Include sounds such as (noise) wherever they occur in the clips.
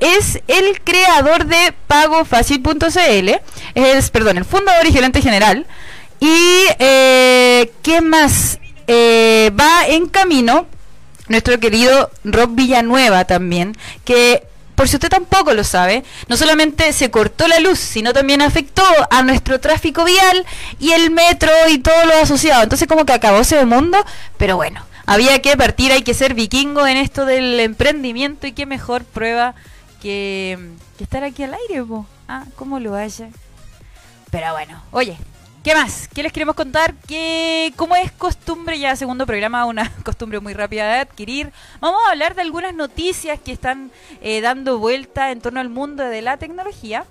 es el creador de PagoFácil.cl, es, perdón, el fundador y gerente general. Y, eh, ¿qué más? Eh, va en camino nuestro querido Rob Villanueva también, que por si usted tampoco lo sabe, no solamente se cortó la luz, sino también afectó a nuestro tráfico vial y el metro y todo lo asociado. Entonces como que acabó ese mundo, pero bueno, había que partir, hay que ser vikingo en esto del emprendimiento y qué mejor prueba que, estar aquí al aire, Ah, ¿cómo lo haya? Pero bueno, oye, ¿Qué más? ¿Qué les queremos contar? Que como es costumbre, ya segundo programa, una (laughs) costumbre muy rápida de adquirir, vamos a hablar de algunas noticias que están eh, dando vuelta en torno al mundo de la tecnología.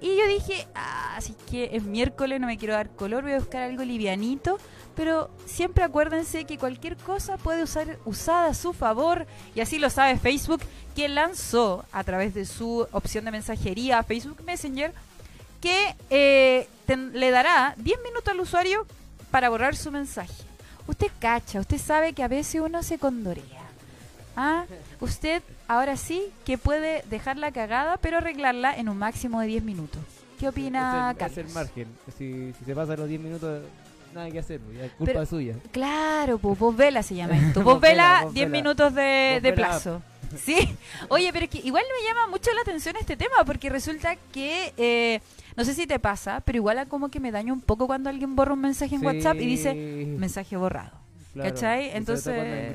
Y yo dije, ah, así que es miércoles, no me quiero dar color, voy a buscar algo livianito. Pero siempre acuérdense que cualquier cosa puede ser usada a su favor. Y así lo sabe Facebook, que lanzó a través de su opción de mensajería Facebook Messenger que eh, le dará 10 minutos al usuario para borrar su mensaje. Usted cacha, usted sabe que a veces uno se condorea. ¿Ah? Usted ahora sí que puede dejar la cagada, pero arreglarla en un máximo de 10 minutos. ¿Qué opina es el, es el margen. Si, se pasan los 10 minutos, nada que hacer, es culpa suya. Claro, pues vos vela se llama esto. (laughs) Vos vela 10 minutos de, de plazo. (laughs) Sí, oye, pero es que igual me llama mucho la atención este tema porque resulta que eh, no sé si te pasa, pero igual como que me daño un poco cuando alguien borra un mensaje en WhatsApp y dice mensaje borrado. ¿Cachai? Entonces... (laughs)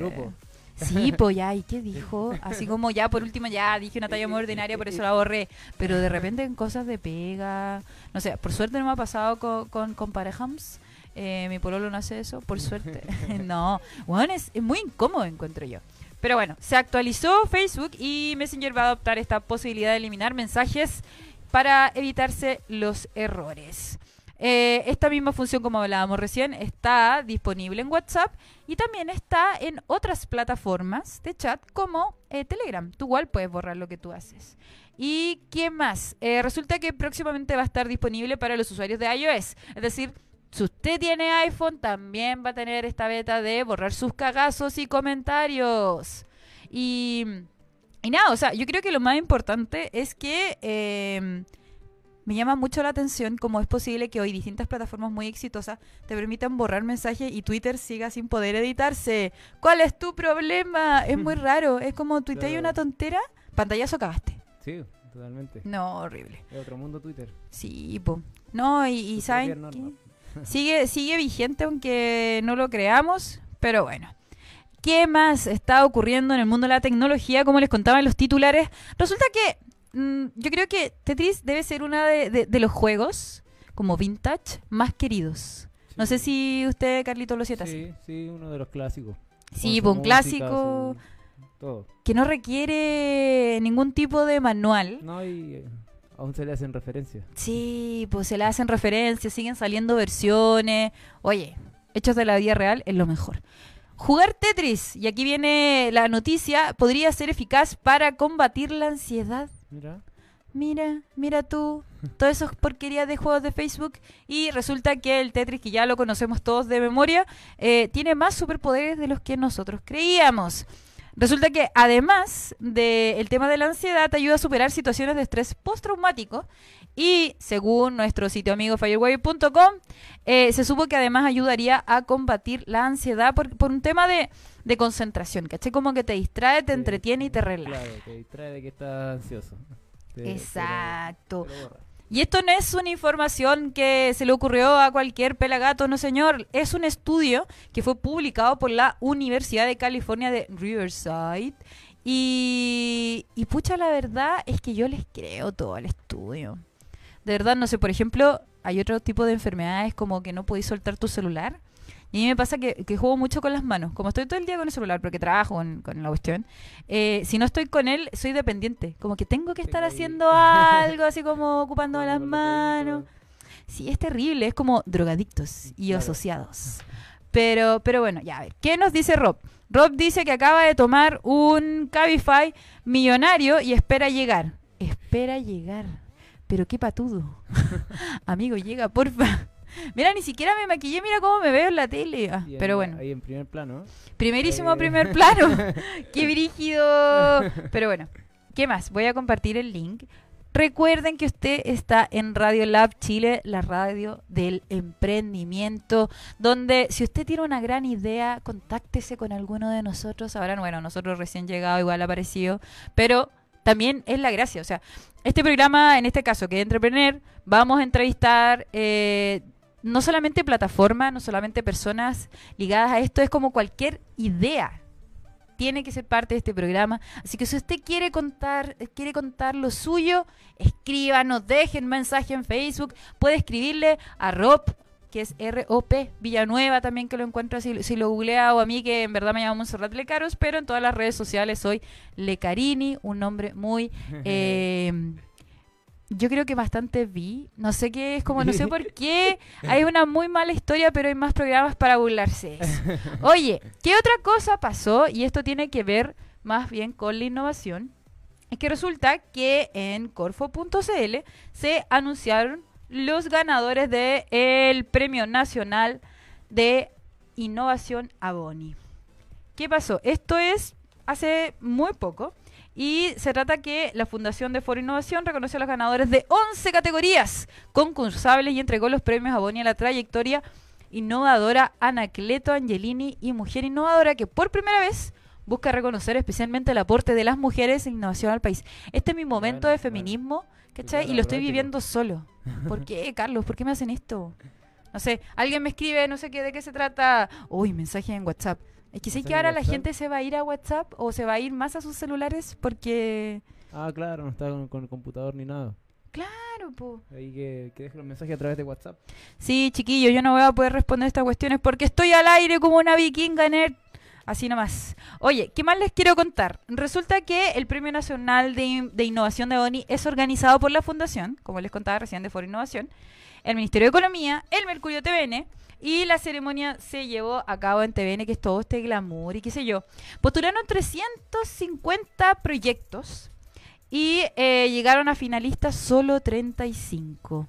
Sí, pues ya, ¿y qué dijo? Así como ya, por último, ya dije una talla muy ordinaria, por eso la borré. Pero de repente en cosas de pega, no sé, por suerte no me ha pasado con, con, con parejams. Eh, mi pololo no hace eso, por (laughs) suerte. (laughs) no, bueno, es, es muy incómodo, encuentro yo. Pero bueno, se actualizó Facebook y Messenger va a adoptar esta posibilidad de eliminar mensajes para evitarse los errores. Eh, esta misma función, como hablábamos recién, está disponible en WhatsApp y también está en otras plataformas de chat como eh, Telegram. Tú igual puedes borrar lo que tú haces. ¿Y qué más? Eh, resulta que próximamente va a estar disponible para los usuarios de iOS. Es decir, si usted tiene iPhone, también va a tener esta beta de borrar sus cagazos y comentarios. Y y nada, o sea, yo creo que lo más importante es que em, me llama mucho la atención cómo es posible que hoy distintas plataformas muy exitosas te permitan borrar mensajes y Twitter siga sin poder editarse. ¿Cuál es tu problema? Es muy (laughs) raro. Es como y una tontera, pantallazo cagaste. Sí, totalmente. No, horrible. Es otro mundo Twitter. Sí, po. No, y, y saben sigue, sigue vigente aunque no lo creamos, pero bueno. ¿Qué más está ocurriendo en el mundo de la tecnología? Como les contaba en los titulares, resulta que mm, yo creo que Tetris debe ser uno de, los juegos como vintage más queridos. No sé si usted, Carlito, lo siente sí, Sí, uno de los clásicos. Sí, pues, un clásico que no requiere ningún tipo de manual. No, y eh, aún se le hacen referencias. Sí, pues se le hacen referencias, siguen saliendo versiones. Oye, hechos de la vida real es lo mejor. Jugar Tetris, y aquí viene la noticia, podría ser eficaz para combatir la ansiedad. Mira. Mira, mira tú, (laughs) todas esas porquerías de juegos de Facebook y resulta que el Tetris, que ya lo conocemos todos de memoria, eh, tiene más superpoderes de los que nosotros creíamos. Resulta que además del tema de la ansiedad, te ayuda a superar situaciones de estrés postraumático y según nuestro sitio amigo fireway.com, eh, se supo que además ayudaría a combatir la ansiedad por, por un tema de, de concentración, ¿caché? Como que te distrae, te entretiene y te relaja. Claro, te distrae de que estás ansioso. Exacto. Y esto no es una información que se le ocurrió a cualquier pelagato, no señor. Es un estudio que fue publicado por la Universidad de California de Riverside. Y, pucha, la verdad es que yo les creo todo al estudio. De verdad, no sé, por ejemplo, hay otro tipo de enfermedades como que no podéis soltar tu celular. Y a mí me pasa que, juego mucho con las manos. Como estoy todo el día con el celular, porque trabajo con, la cuestión, eh, si no estoy con él, soy dependiente. Como que tengo que estar haciendo algo, así como (laughs) ocupando las manos. Sí, es terrible, es como drogadictos y asociados. Pero, pero bueno, ya a ver, ¿qué nos dice Rob? Rob dice que acaba de tomar un Cabify millonario y espera llegar. Espera llegar. Pero qué patudo. (laughs) Amigo, llega, porfa. Mira, ni siquiera me maquillé, mira cómo me veo en la tele. Ah, pero bueno. Ahí en primer plano. Primerísimo eh. primer plano. (laughs) Qué brígido. Pero bueno. ¿qué más? Voy a compartir el link. Recuerden que usted está en Radio Lab Chile, la radio del emprendimiento, donde si usted tiene una gran idea, contáctese con alguno de nosotros. Ahora, bueno, nosotros recién llegado, igual aparecido, pero también es la gracia. O sea, este programa, en este caso, que es Entrepreneur, vamos a entrevistar eh, no solamente plataformas, no solamente personas ligadas a esto, es como cualquier idea tiene que ser parte de este programa. Así que si usted quiere contar, quiere contar lo suyo, escríbanos, dejen mensaje en Facebook, puede escribirle a Rob, que es R-O-P, Villanueva también que lo encuentro si, si lo googlea o a mí que en verdad me llamo Monserrat Lecaros, pero en todas las redes sociales soy Lecarini, un nombre muy... (laughs) Eh, yo creo que bastante vi. No sé qué es, como no sé por (laughs) qué. Hay una muy mala historia, pero hay más programas para burlarse. (laughs) Oye, ¿qué otra cosa pasó? Y esto tiene que ver más bien con la innovación. Es que resulta que en corfo.cl se anunciaron los ganadores del Premio Nacional de Innovación Aboni. ¿Qué pasó? Esto es hace muy poco. Y se trata que la Fundación de Foro Innovación reconoció a los ganadores de 11 categorías concursables y entregó los premios a Boni a la trayectoria innovadora Anacleto Angelini y Mujer Innovadora que por primera vez busca reconocer especialmente el aporte de las mujeres en innovación al país. Este es mi momento de feminismo, ¿cachai? Y lo estoy viviendo solo. (laughs) ¿Por qué, Carlos? ¿Por qué me hacen esto? No sé, alguien me escribe, no sé qué, de qué se trata. Uy, mensaje en WhatsApp. Es que sé que ahora la gente se va a ir a WhatsApp o se va a ir más a sus celulares porque... Ah, claro, no está con, el computador ni nada. Claro, po. Ahí que, que deje los mensajes a través de WhatsApp. Sí, chiquillo, yo no voy a poder responder estas cuestiones porque estoy al aire como una vikinga nerd. Así nomás. Oye, ¿qué más les quiero contar? Resulta que el Premio Nacional de, de Innovación de ONI es organizado por la Fundación, como les contaba recién de Foro Innovación, el Ministerio de Economía, el Mercurio TVN, y la ceremonia se llevó a cabo en TVN, que es todo este glamour y qué sé yo. Postularon 350 proyectos y eh, llegaron a finalistas solo 35.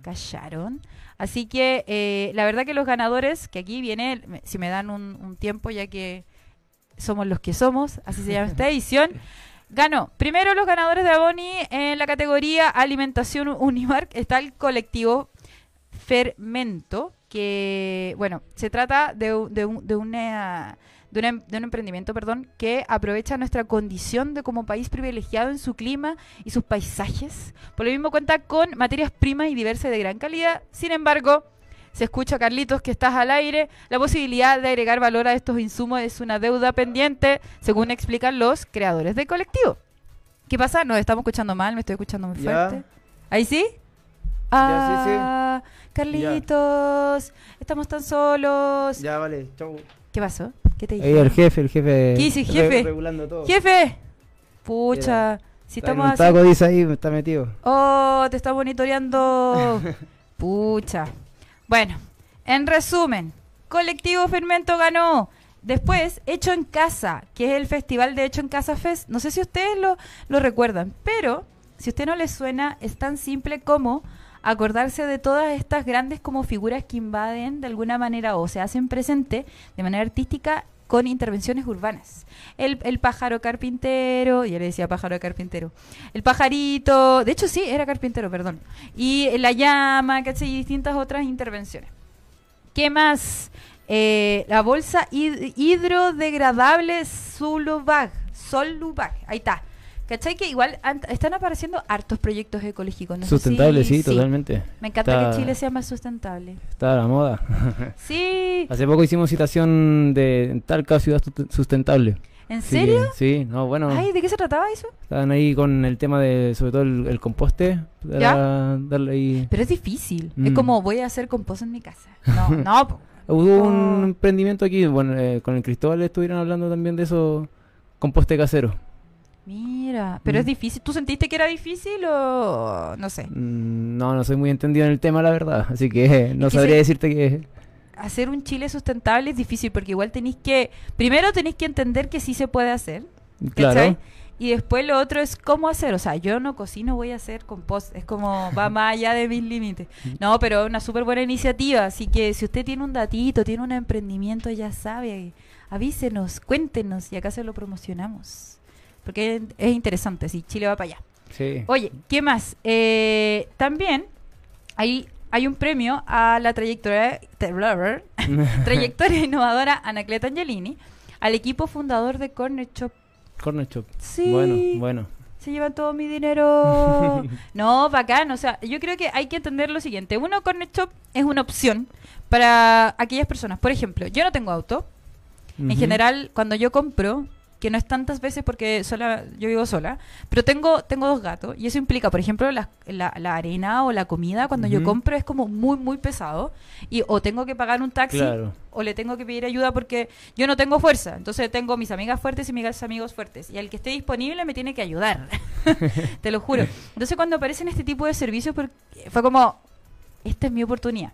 ¿Callaron? Así que eh, la verdad que los ganadores, que aquí viene, si me dan un, tiempo ya que somos los que somos, así se llama esta (laughs) edición. Ganó. Primero los ganadores de Aboni en la categoría Alimentación Unimark está el colectivo Fermento, que, bueno, se trata de, de, un, de, una, de, un emprendimiento perdón, que aprovecha nuestra condición de como país privilegiado en su clima y sus paisajes. Por lo mismo cuenta con materias primas y diversas de gran calidad. Sin embargo, se escucha, Carlitos, que estás al aire. La posibilidad de agregar valor a estos insumos es una deuda pendiente, según explican los creadores del colectivo. ¿Qué pasa? Nos estamos escuchando mal, me estoy escuchando muy fuerte. ¿Ahí sí? Ah, Carlitos, estamos tan solos. Ya, vale, chau. ¿Qué pasó? ¿Qué te dije? el jefe, el jefe. ¿Qué dice jefe? regulando todo. ¡Jefe! Pucha, si está estamos un taco dice ahí, está metido. Oh, te está monitoreando. (laughs) Pucha. Bueno, en resumen, Colectivo Fermento ganó. Después, Hecho en Casa, que es el festival de Hecho en Casa Fest. No sé si ustedes lo, lo recuerdan, pero si a usted no le suena, es tan simple como acordarse de todas estas grandes como figuras que invaden de alguna manera o se hacen presente de manera artística con intervenciones urbanas. El, el, pájaro carpintero, ya le decía pájaro carpintero, el pajarito, de hecho sí, era carpintero, perdón, y la llama, ¿cachai? Y distintas otras intervenciones. ¿Qué más? Eh, la bolsa hidrodegradable Solubag, Solubag, ahí está ¿Cachai? Que igual están apareciendo hartos proyectos ecológicos. No sustentable, sí, totalmente. Me encanta que Chile sea más sustentable. Está a la moda. (laughs) sí. Hace poco hicimos citación de Talca Ciudad Sustentable. ¿En serio? sí, no, bueno. Ay, ¿de qué se trataba eso? Estaban ahí con el tema de, sobre todo el, composte. ¿Ya? Darle ahí. Pero es difícil. Es mm. como voy a hacer compost en mi casa. No, (laughs) no. Hubo un emprendimiento aquí, bueno, eh, con el Cristóbal estuvieron hablando también de eso, composte casero. Mira, pero es mm. difícil. ¿Tú sentiste que era difícil o no sé? Mm, no, no soy muy entendido en el tema, la verdad. Así que (laughs) no sabría decirte que... Hacer un Chile sustentable es difícil porque igual tenéis que... Primero tenéis que entender que sí se puede hacer. Claro. Y después lo otro es cómo hacer. O sea, yo no cocino, voy a hacer compost. Es como va (laughs) más allá de mis límites. Mm. No, pero es una súper buena iniciativa. Así que si usted tiene un datito, tiene un emprendimiento, ya sabe, avísenos, cuéntenos y acá se lo promocionamos. Porque es interesante si Chile va para allá. Sí. Oye, ¿qué más? Eh, también hay, hay un premio a la trayectoria, (laughs) trayectoria innovadora Anacleta Angelini, al equipo fundador de Corner Shop. Corner Shop. Sí. Bueno, bueno. Se llevan todo mi dinero. (laughs) no, bacán. O sea, yo creo que hay que entender lo siguiente. Uno, Corner Shop es una opción para aquellas personas. Por ejemplo, yo no tengo auto. En general, cuando yo compro, que no es tantas veces porque sola, yo vivo sola, pero tengo, tengo dos gatos y eso implica, por ejemplo, la, la- la arena o la comida cuando yo compro es como muy, muy pesado y o tengo que pagar un taxi Claro. o le tengo que pedir ayuda porque yo no tengo fuerza. Entonces tengo mis amigas fuertes y mis amigos fuertes y el que esté disponible me tiene que ayudar. (laughs) Te lo juro. Entonces cuando aparecen este tipo de servicios fue como, esta es mi oportunidad.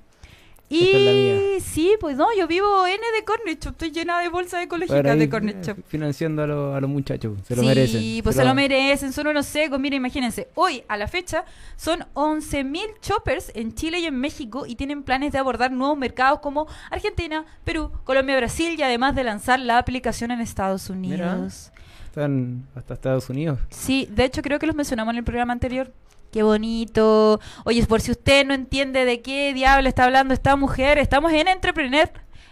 Y es sí, pues no, yo vivo N de Corner Shop, estoy llena de bolsas ecológicas Para de Corner eh, Shop. Financiando a, los- a los muchachos. Se lo sí, merecen. pues se lo merecen, son unos secos. Mira, imagínense, hoy a la fecha son 11.000 choppers en Chile y en México y tienen planes de abordar nuevos mercados como Argentina, Perú, Colombia, Brasil y además de lanzar la aplicación en Estados Unidos. Están hasta Estados Unidos. Sí, de hecho creo que los mencionamos en el programa anterior. Qué bonito. Oye, por si usted no entiende de qué diablo está hablando esta mujer, estamos en Entrepreneur,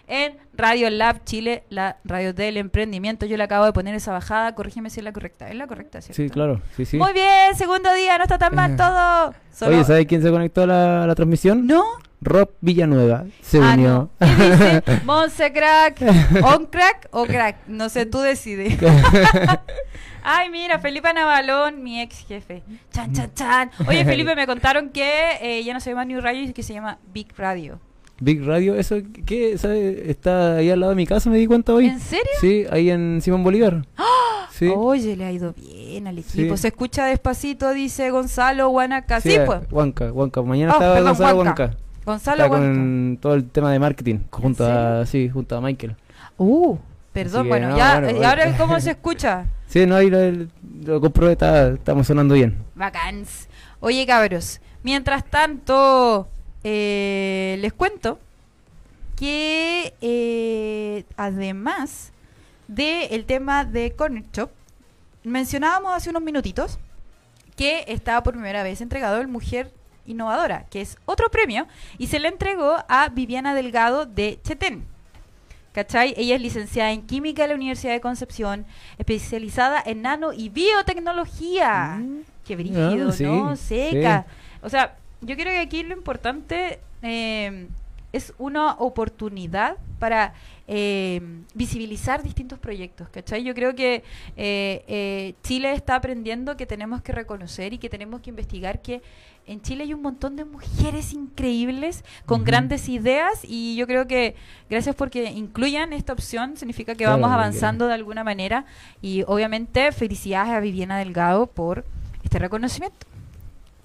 en Radio Lab Chile, la radio del emprendimiento. Yo le acabo de poner esa bajada, corrígeme si es la correcta. ¿Es la correcta, cierto? Sí, claro. Sí, sí. Muy bien, segundo día, no está tan mal todo. Solo- Oye, ¿sabes quién se conectó a la, a la transmisión? ¿No? Rob Villanueva. Se Ah, unió. no. ¿Qué dice? (laughs) Monse crack, on crack o crack. No sé, tú decides. (laughs) Ay, mira, Felipe Navalón, mi ex jefe. Chan, chan, chan. Oye, Felipe, me contaron que eh, ya no se llama New Radio, y que se llama Big Radio. Big Radio, ¿eso qué? ¿Sabe? Está ahí al lado de mi casa, me di cuenta hoy. ¿En serio? Sí, ahí en Simón Bolívar. Sí. Oye, le ha ido bien al equipo. Sí. Se escucha despacito, dice Gonzalo Huanaca. Sí, eh, pues. Huanca, Huanca. Mañana Oh, estaba perdón, Gonzalo Huanca. Huanca. Gonzalo Está Huanaca. con todo el tema de marketing, junto a, sí, junto a Michael. Uh, perdón, que, bueno, no, ya, bueno, ¿y bueno. ahora (laughs) cómo se escucha? Sí, no, ahí lo, lo comprobé, está- estamos sonando bien. Bacans. Oye, cabros, mientras tanto, eh, les cuento que eh, además del tema de Corner Shop, mencionábamos hace unos minutitos que estaba por primera vez entregado el Mujer Innovadora, que es otro premio, y se le entregó a Viviana Delgado de Chetén. ¿Cachai? Ella es licenciada en Química de la Universidad de Concepción, especializada en nano y biotecnología. Qué brígido, Ah, sí, ¿no? Seca. O sea, yo creo que aquí lo importante eh, es una oportunidad para eh, visibilizar distintos proyectos, ¿cachai? Yo creo que eh, eh, Chile está aprendiendo que tenemos que reconocer y que tenemos que investigar que en Chile hay un montón de mujeres increíbles con grandes ideas y yo creo que gracias porque incluyan esta opción significa que Claro, vamos avanzando de alguna manera y obviamente felicidades a Viviana Delgado por este reconocimiento.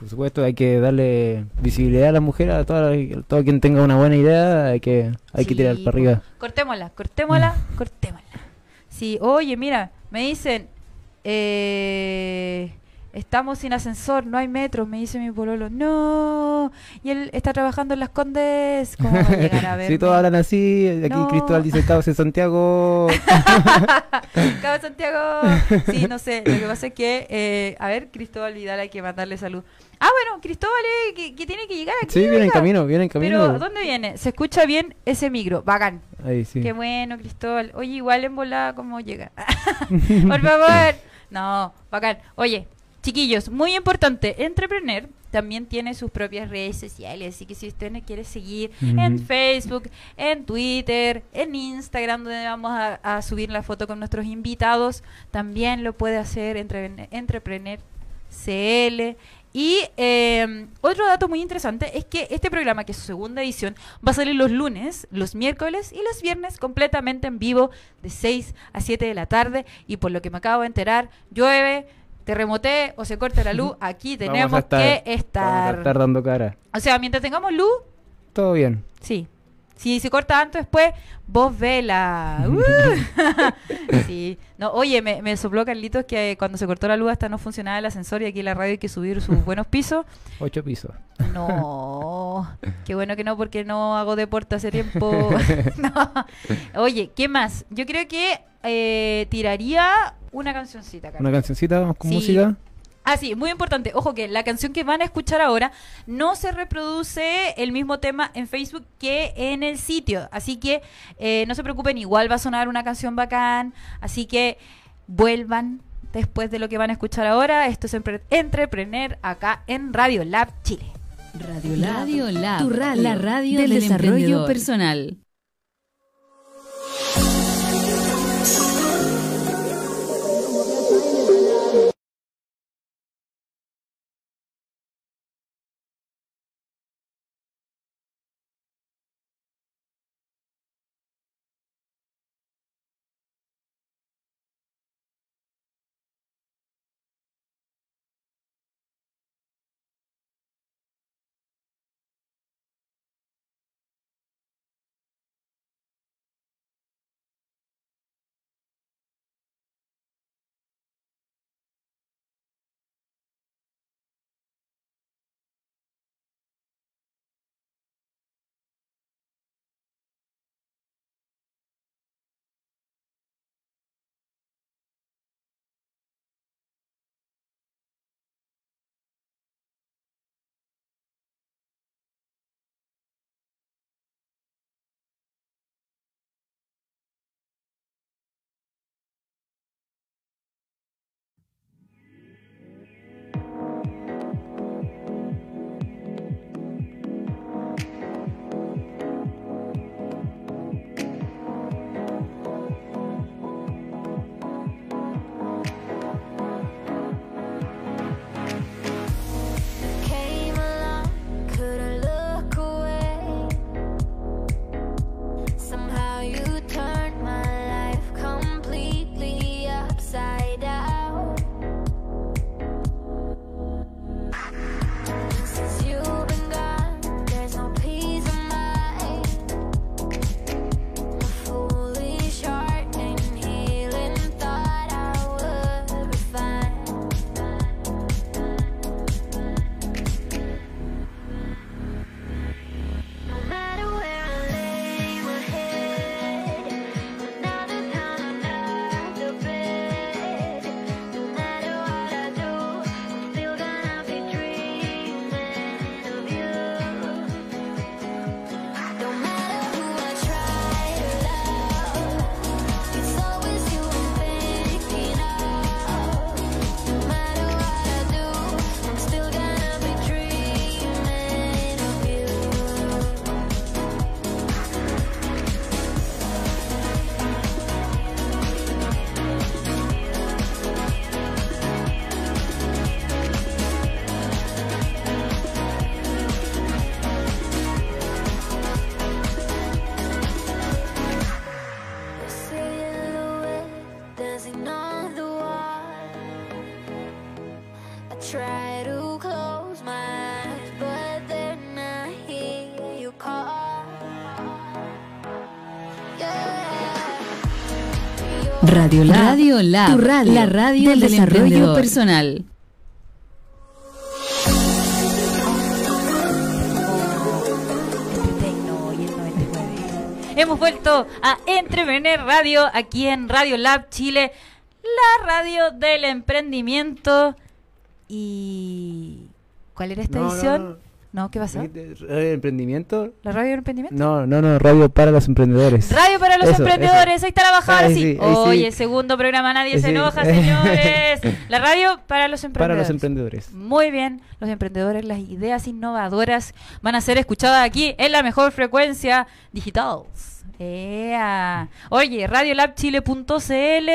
Por supuesto, hay que darle visibilidad a la mujer, a toda, a todo quien tenga una buena idea, hay que, hay que tirar para arriba. Cortémosla, cortémosla, cortémosla. Sí, oye, mira, me dicen, eh, estamos sin ascensor, no hay metro, me dice mi pololo. No, y él está trabajando en Las Condes. ¿Cómo va a llegar a (laughs) ver? Si todos hablan así, aquí No. Cristóbal dice Cabos en Santiago. (laughs) Cabo Santiago. Sí, no sé. Lo que pasa es que, eh, a ver, Cristóbal Vidal hay que mandarle salud. Ah, bueno, Cristóbal eh, que, que tiene que llegar aquí. sí, viene en camino, viene en camino. Pero, ¿dónde viene? Se escucha bien ese micro. Bacán. Ahí sí. Qué bueno, Cristóbal. Oye, igual en volada, ¿cómo llega? (laughs) Por favor. No, bacán. Oye, chiquillos, muy importante. Entrepreneur también tiene sus propias redes sociales. Así que si usted nos quiere seguir en. Facebook, en Twitter, en Instagram, donde vamos a, a subir la foto con nuestros invitados, también lo puede hacer entre, Entrepreneur CL. Y eh, otro dato muy interesante es que este programa, que es su segunda edición, va a salir los lunes, los miércoles y los viernes completamente en vivo de 6 a 7 de la tarde. Y por lo que me acabo de enterar, llueve, terremote o se corta la luz, (laughs) aquí tenemos estar- que Vamos a estar. estar dando cara. O sea, mientras tengamos luz, Todo bien. Sí. Si se corta antes después, vos vela. (laughs) Uh. (laughs) sí. No, oye, me, me sopló Carlitos que cuando se cortó la luz hasta no funcionaba el ascensor y aquí en la radio hay que subir sus buenos pisos. Ocho pisos. No. Qué bueno que no, porque no hago deporte hace tiempo. No. Oye, ¿qué más? Yo creo que eh, tiraría una cancioncita, Carlos. Una cancioncita vamos con Sí. música. Ah, sí, muy importante. Ojo que la canción que van a escuchar ahora no se reproduce el mismo tema en Facebook que en el sitio. Así que eh, no se preocupen, igual va a sonar una canción bacán. Así que vuelvan después de lo que van a escuchar ahora. Esto es Entrepreneur acá en Radio Lab Chile. Radio Lab, Radio Lab, tu radio, la radio del, del desarrollo personal. Radio Lab, Radio Lab, tu radio, la radio del del, desarrollo emprendedor. personal. Tecno y el 99. Hemos vuelto a Entrepreneur Radio aquí en Radio Lab Chile, la radio del emprendimiento. ¿Y cuál era esta no, edición? no. No, ¿qué pasó? ¿Radio emprendimiento? ¿La radio del emprendimiento? No, no, no, radio para los emprendedores. Radio para los Eso, emprendedores, eso. ahí está la bajada, Ahí sí. sí, ahí sí. Oye, segundo programa, nadie se Sí. enoja, (laughs) señores. La radio para los para emprendedores. los emprendedores. Muy bien, los emprendedores, las ideas innovadoras van a ser escuchadas aquí en la mejor frecuencia digital. Oye, radiolabchile.cl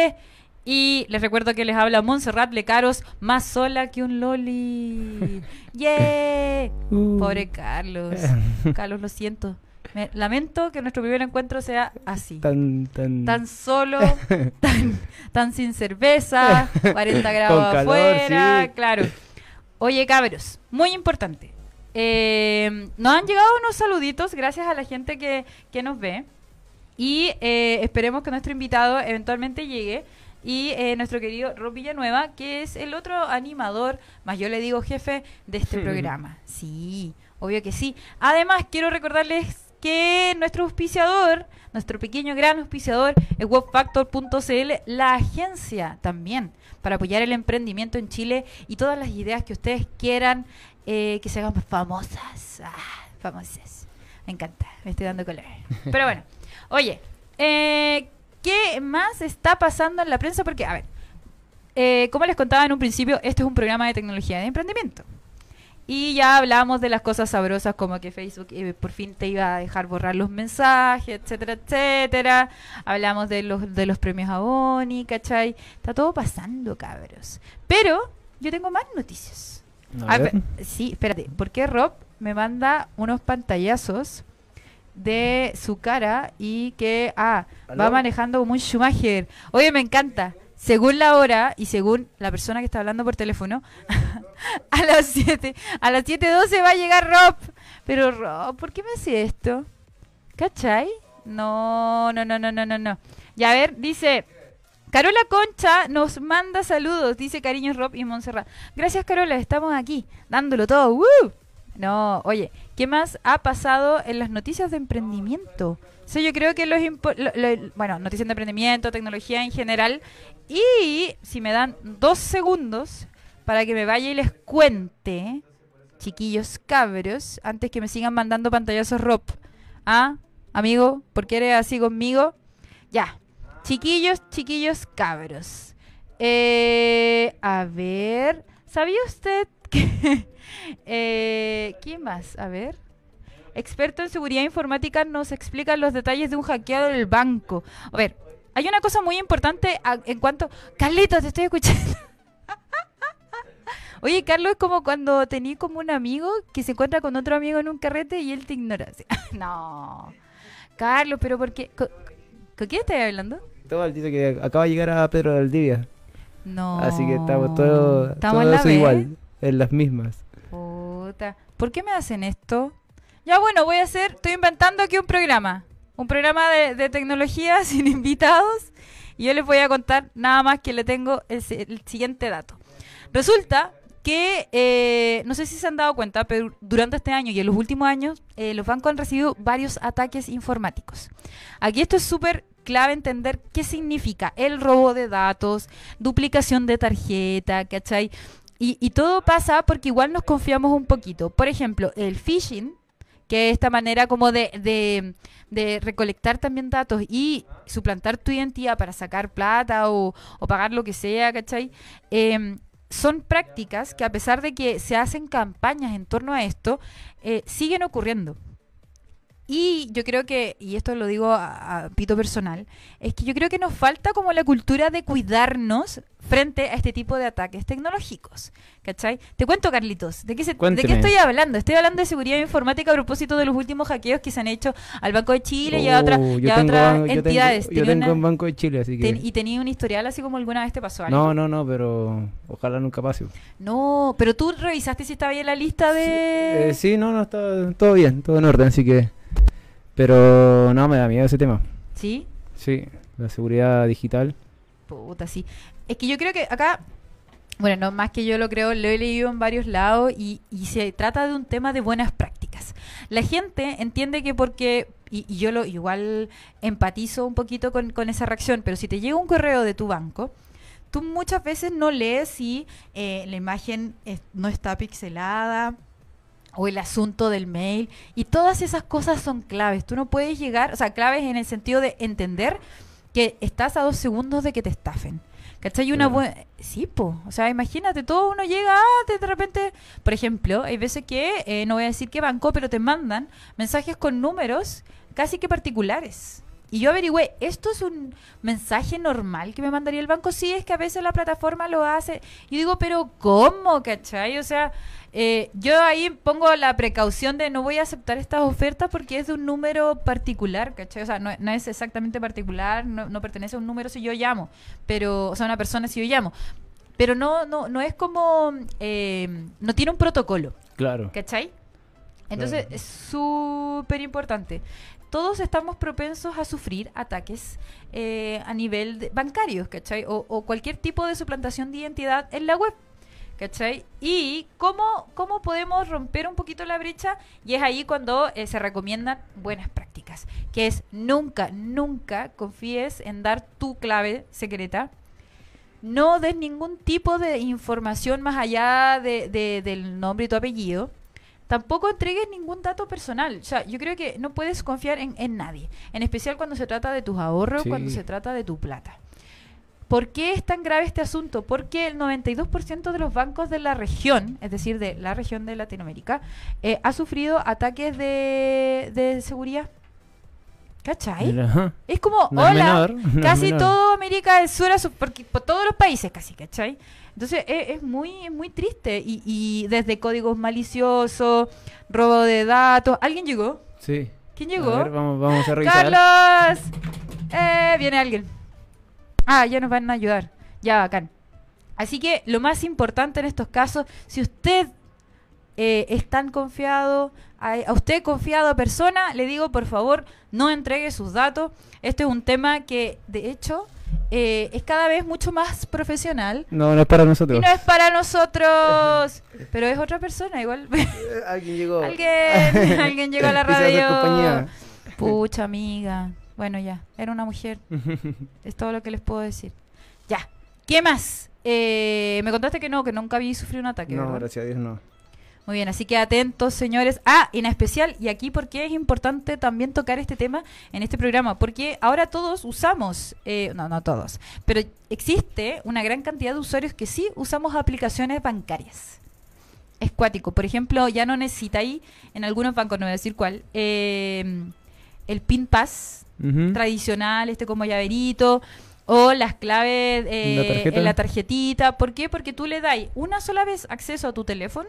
y les recuerdo que les habla Montserrat Lecaros, más sola que un loli. (laughs) ¡Yeah! Uh. Pobre Carlos. (laughs) Carlos, lo siento. Me lamento que nuestro primer encuentro sea así. Tan, tan, Tan solo, (laughs) tan, tan sin cerveza, 40 grados calor, afuera, sí. claro. Oye, cabros, muy importante. Eh, nos han llegado unos saluditos gracias a la gente que, que nos ve. Y eh, esperemos que nuestro invitado eventualmente llegue. Y eh, nuestro querido Rob Villanueva, que es el otro animador, más yo le digo jefe de este programa. Sí, obvio que sí. Además, quiero recordarles que nuestro auspiciador, nuestro pequeño gran auspiciador, es webfactor.cl, la agencia también, para apoyar el emprendimiento en Chile y todas las ideas que ustedes quieran eh, que se hagan famosas. Ah, famosas. Me encanta, me estoy dando color. (laughs) Pero bueno, oye, eh, ¿qué más está pasando en la prensa? Porque, a ver, eh, como les contaba en un principio, este es un programa de tecnología de emprendimiento. Y ya hablamos de las cosas sabrosas como que Facebook eh, por fin te iba a dejar borrar los mensajes, etcétera, etcétera. Hablamos de los, de los premios a Boni, ¿cachai? Está todo pasando, cabros. Pero yo tengo más noticias. A Ah, ver. sí, espérate. ¿Por qué Rob me manda unos pantallazos de su cara y que, ah, va manejando como un Schumacher? Oye, me encanta. Según la hora y según la persona que está hablando por teléfono, (laughs) a las 7, a las 7.12 va a llegar Rob. Pero Rob, ¿por qué me hace esto? ¿Cachai? No, no, no, no, no, no, no. Ya a ver, dice, Carola Concha nos manda saludos, dice cariños Rob y Montserrat. Gracias Carola, estamos aquí, dándolo todo. ¡Woo! No, oye, ¿qué más ha pasado en las noticias de emprendimiento? O sea, yo creo que los bueno, noticias de emprendimiento, tecnología en general. Y si me dan dos segundos para que me vaya y les cuente, chiquillos cabros, antes que me sigan mandando pantallazos Rob. Ah, amigo, ¿por qué eres así conmigo? Ya, Chiquillos, chiquillos, cabros. Eh, a ver, ¿sabía usted. (laughs) eh, ¿Quién más? A ver. Experto en seguridad informática nos explica los detalles de un hackeado del banco. A ver, hay una cosa muy importante a- en cuanto... Carlitos, te estoy escuchando. (laughs) Oye, Carlos, es como cuando tenías como un amigo que se encuentra con otro amigo en un carrete y él te ignora. (laughs) No. Carlos, pero ¿por qué? ¿Con, ¿con quién estás hablando? Todo el que acaba de llegar a Pedro Valdivia. No. Así que estamos todos, Estamos en todo la eso B. igual, en las mismas. Puta. ¿Por qué me hacen esto? Ya bueno, voy a hacer, estoy inventando aquí un programa. Un programa de, tecnología (laughs) sin invitados. Y yo les voy a contar nada más que le tengo el, el siguiente dato. Resulta que, eh, no sé si se han dado cuenta, pero durante este año y en los últimos años, eh, los bancos han recibido varios ataques informáticos. Aquí esto es súper clave entender qué significa el robo de datos, duplicación de tarjeta, ¿cachai? Y, y todo pasa porque igual nos confiamos un poquito. Por ejemplo, el phishing, que es esta manera como de, de, de recolectar también datos y suplantar tu identidad para sacar plata o, pagar lo que sea, ¿cachai? Em, son prácticas que a pesar de que se hacen campañas en torno a esto, eh, siguen ocurriendo. Y yo creo que, y esto lo digo a, a pito personal, es que yo creo que nos falta como la cultura de cuidarnos frente a este tipo de ataques tecnológicos. ¿Cachai? Te cuento, Carlitos, ¿de qué, se- ¿de qué estoy hablando? Estoy hablando de seguridad informática a propósito de los últimos hackeos que se han hecho al Banco de Chile y a, otra- Oh, y yo a tengo otras ban- yo tengo- entidades. Yo tengo una- en Banco de Chile, así que... ten- y tenía un historial así como alguna vez te pasó algo. No, no, no, pero ojalá nunca pase. No, pero tú revisaste si estaba ahí en la lista de... Eh, sí, no, no, está todo bien, todo en orden, así que... Pero no, me da miedo ese tema. ¿Sí? Sí, la seguridad digital. Puta, sí. Es que yo creo que acá, bueno, no más que yo lo creo, lo he leído en varios lados y, y se trata de un tema de buenas prácticas. La gente entiende que porque, y, y yo lo igual empatizo un poquito con, con esa reacción, pero si te llega un correo de tu banco, tú muchas veces no lees si eh, la imagen es- no está pixelada o el asunto del mail y todas esas cosas son claves. Tú no puedes llegar, o sea, claves en el sentido de entender que estás a dos segundos de que te estafen. ¿Cachai? Una buena... Sí, po. O sea, imagínate, todo uno llega, ah, de de repente... Por ejemplo, hay veces que, eh, no voy a decir qué banco, pero te mandan mensajes con números casi que particulares. Y yo averigüé, ¿esto es un mensaje normal que me mandaría el banco? Sí, es que a veces la plataforma lo hace. Yo digo, pero ¿cómo? ¿Cachai? O sea, eh, yo ahí pongo la precaución de no voy a aceptar estas ofertas porque es de un número particular, ¿cachai? O sea, no, no es exactamente particular, no, no pertenece a un número si yo llamo, pero, o sea, una persona si yo llamo. Pero no, no, no es como, eh, no tiene un protocolo. Claro. ¿Cachai? Entonces Claro. es súper importante. Todos estamos propensos a sufrir ataques eh, a nivel de- bancarios, ¿cachai? O, o cualquier tipo de suplantación de identidad en la web. ¿Cachai? Y cómo, cómo podemos romper un poquito la brecha y es ahí cuando eh, se recomiendan buenas prácticas, que es nunca, nunca confíes en dar tu clave secreta. No des ningún tipo de información más allá de- de- del nombre y tu apellido. Tampoco entregues ningún dato personal. O sea, yo creo que no puedes confiar en, en nadie. En especial cuando se trata de tus ahorros, Sí. cuando se trata de tu plata. ¿Por qué es tan grave este asunto? Porque el 92% de los bancos de la región, es decir, de la región de Latinoamérica, eh, ha sufrido ataques de, de seguridad. ¿Cachai? Es como, No hola, menor, (laughs) no es casi todo América del Sur, porque por todos los países casi, ¿cachai? Entonces es, es muy es muy triste y, y desde códigos maliciosos, robo de datos. ¿Alguien llegó? Sí. ¿Quién llegó? A ver, vamos, vamos a revisar. ¡Carlos! Eh, viene alguien. Ah, ya nos van a ayudar. Ya, bacán. Así que lo más importante en estos casos, si usted eh, es tan confiado, a, a usted confiado persona, le digo por favor no entregue sus datos. Este es un tema que de hecho eh, es cada vez mucho más profesional. No, no es para Y nosotros. no es para nosotros, pero es otra persona igual. (laughs) Alguien llegó. alguien, (laughs) alguien llegó a la radio. Pucha amiga. Bueno, ya, era una mujer. (laughs) Es todo lo que les puedo decir. Ya. ¿Qué más? Eh, me contaste que no, que nunca había sufrido un ataque. no, ¿verdad? gracias a Dios no. Muy bien, así que atentos, señores. Ah, en especial, y aquí porque es importante también tocar este tema en este programa, porque ahora todos usamos, eh, no, no todos, pero existe una gran cantidad de usuarios que sí usamos aplicaciones bancarias. Es cuático. Por ejemplo, ya no necesitáis, en algunos bancos, no voy a decir cuál, eh, el PIN Pass tradicional, este como llaverito, o las claves eh, ¿La en la tarjetita. ¿Por qué? Porque tú le das una sola vez acceso a tu teléfono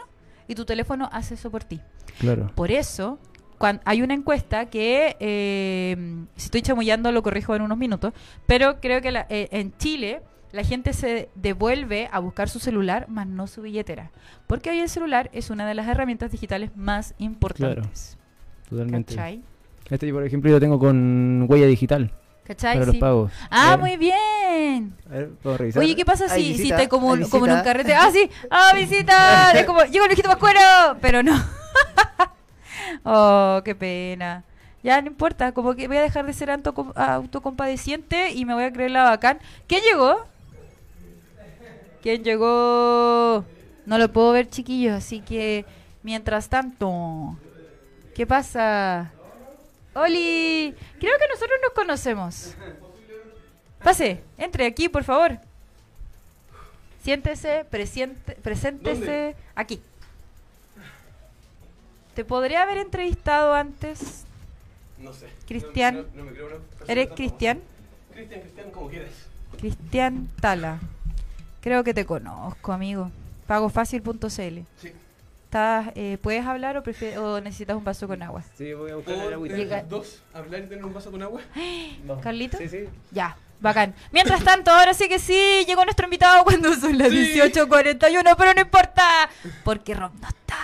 y tu teléfono hace eso por ti. Claro. Por eso, cuan- hay una encuesta que, eh, si estoy chamullando, lo corrijo en unos minutos, pero creo que la- eh, en Chile la gente se devuelve a buscar su celular, más no su billetera. Porque hoy el celular es una de las herramientas digitales más importantes. Totalmente. ¿Cachai? Este, por ejemplo, yo tengo con huella digital ¿Cachai? para los Sí. pagos. Ah, A muy bien. A ver, ¿puedo revisar? Oye, ¿qué pasa si, si visita, te como, hay como en un carrete? Ah, sí, ah, visita. (laughs) Es como, llegó el viejito pascuero, pero no. (laughs) oh, qué pena. Ya no importa, como que voy a dejar de ser auto- autocompadeciente y me voy a creer la bacán. ¿Quién llegó? ¿Quién llegó? No lo puedo ver, chiquillos, así que mientras tanto, ¿qué pasa? Oli, creo que nosotros nos conocemos. Pase, entre aquí, por favor. Siéntese, presiente, preséntese aquí. ¿Te podría haber entrevistado antes? No sé. Cristian. No, no- creo ¿Eres Cristian? Cristian, Cristian, como quieras. Cristian Tala. Creo que te conozco, amigo. Pagofacil.cl. Sí. ¿Estás, eh, ¿Puedes hablar o, o necesitas un vaso con agua? Sí, voy a buscar el ¿Puedo agüita. Llega- dos? ¿Hablar y tener un vaso con agua? (gasps) ¿Carlito? Sí, sí. Ya, bacán. Mientras tanto, ahora sí que sí, llegó nuestro invitado cuando son las Sí. 18.41, pero no importa, porque Rob no está.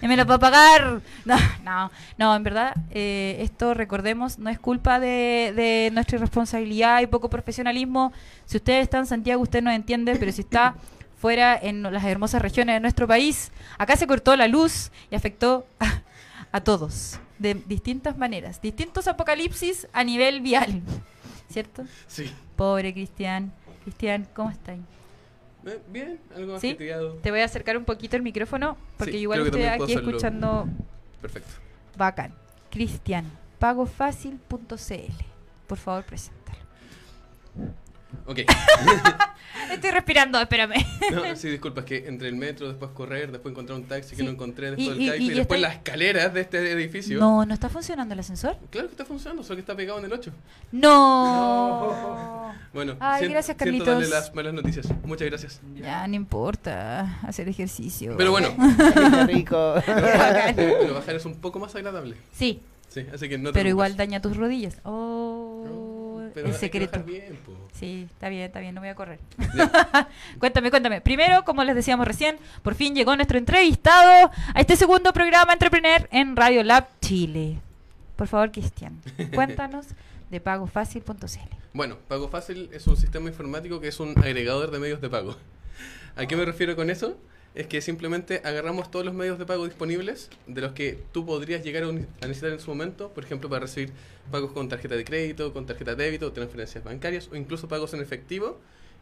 Y me lo va a pagar. No, no, no, en verdad, eh, esto recordemos, no es culpa de, de nuestra irresponsabilidad y poco profesionalismo. Si usted está en Santiago, usted no entiende, pero si está (laughs) fuera en las hermosas regiones de nuestro país, acá se cortó la luz y afectó a, a todos de distintas maneras, distintos apocalipsis a nivel vial. ¿Cierto? Sí. Pobre Cristian. Cristian, ¿cómo estás? Bien, algo ¿Sí? Te voy a acercar un poquito el micrófono porque Sí, igual estoy aquí escuchando Perfecto. bacán. Cristian, pagofacil.cl. Por favor, preséntalo. Ok. (laughs) Estoy respirando, espérame. No, sí, disculpa, es que entre el metro, después correr, después encontrar un taxi que no encontré, después el y- caipi, y y después las escaleras de este edificio. No, ¿no está funcionando el ascensor? Claro que está funcionando, solo que está pegado en el 8. No. (laughs) Bueno, Ay, gracias, siento darle Carlitos. las malas noticias. Muchas gracias. Ya, no importa. Hacer ejercicio. Pero bueno, (laughs) rico. Pero bajar es un poco más agradable. Sí, Sí, así que no te pero igual daña tus rodillas. Oh, pero secreto. bien, po. Sí, está bien, está bien, no voy a correr. (laughs) Cuéntame, cuéntame. Primero, como les decíamos recién, por fin llegó nuestro entrevistado a este segundo programa Entrepreneur en Radio Lab Chile. Por favor, Cristian, (laughs) cuéntanos de pagofacil.cl. Bueno, Pago Fácil es un sistema informático que es un agregador de medios de pago. ¿A qué me refiero con eso? Es que simplemente agarramos todos los medios de pago disponibles de los que tú podrías llegar a, necesitar en su momento, por ejemplo, para recibir pagos con tarjeta de crédito, con tarjeta de débito, transferencias bancarias o incluso pagos en efectivo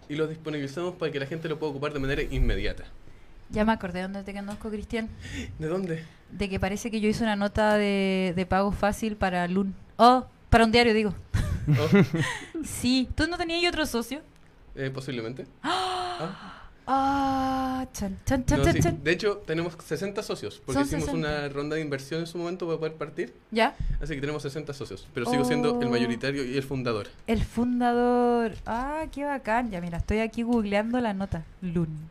y los disponibilizamos para que la gente lo pueda ocupar de manera inmediata. Ya me acordé dónde te conozco, Cristian. (laughs) ¿De dónde? De que parece que yo hice una nota de, de pago fácil para LUN. Oh, para un diario, digo. Oh, (laughs) Sí. ¿Tú no tenías otro socio? eh, posiblemente. (gasps) Ah. Ah, chan, chan, chan, No, chan, sí. chan. De hecho, tenemos 60 socios, porque Son hicimos 60. una ronda de inversión en su momento para poder partir, ¿Ya? así que tenemos 60 socios, pero sigo siendo el Oh. mayoritario y el fundador. El fundador. Ah, qué bacán. Ya, mira, estoy aquí googleando la nota. LUN.